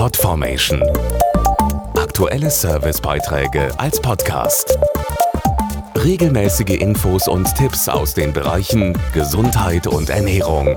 Podformation. Aktuelle Servicebeiträge als Podcast. Regelmäßige Infos und Tipps aus den Bereichen Gesundheit und Ernährung.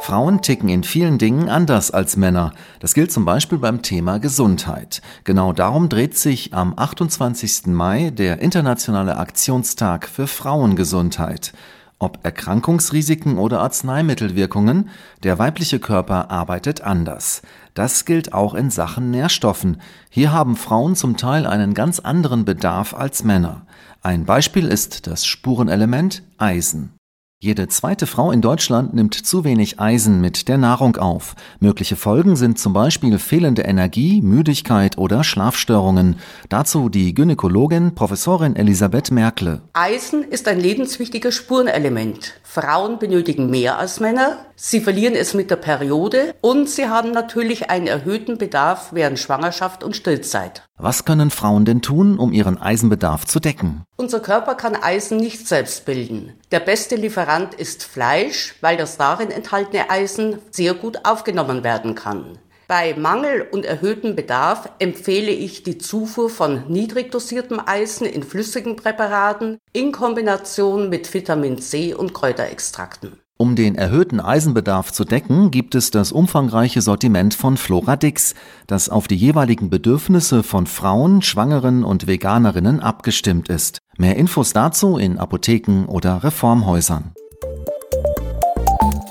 Frauen ticken in vielen Dingen anders als Männer. Das gilt zum Beispiel beim Thema Gesundheit. Genau darum dreht sich am 28. Mai der Internationale Aktionstag für Frauengesundheit. Ob Erkrankungsrisiken oder Arzneimittelwirkungen, der weibliche Körper arbeitet anders. Das gilt auch in Sachen Nährstoffen. Hier haben Frauen zum Teil einen ganz anderen Bedarf als Männer. Ein Beispiel ist das Spurenelement Eisen. Jede zweite Frau in Deutschland nimmt zu wenig Eisen mit der Nahrung auf. Mögliche Folgen sind zum Beispiel fehlende Energie, Müdigkeit oder Schlafstörungen. Dazu die Gynäkologin Professorin Elisabeth Merkle. Eisen ist ein lebenswichtiges Spurenelement. Frauen benötigen mehr als Männer. Sie verlieren es mit der Periode und sie haben natürlich einen erhöhten Bedarf während Schwangerschaft und Stillzeit. Was können Frauen denn tun, um ihren Eisenbedarf zu decken? Unser Körper kann Eisen nicht selbst bilden. Der beste Lieferant ist Fleisch, weil das darin enthaltene Eisen sehr gut aufgenommen werden kann. Bei Mangel und erhöhtem Bedarf empfehle ich die Zufuhr von niedrig dosiertem Eisen in flüssigen Präparaten in Kombination mit Vitamin C und Kräuterextrakten. Um den erhöhten Eisenbedarf zu decken, gibt es das umfangreiche Sortiment von Floradix, das auf die jeweiligen Bedürfnisse von Frauen, Schwangeren und Veganerinnen abgestimmt ist. Mehr Infos dazu in Apotheken oder Reformhäusern.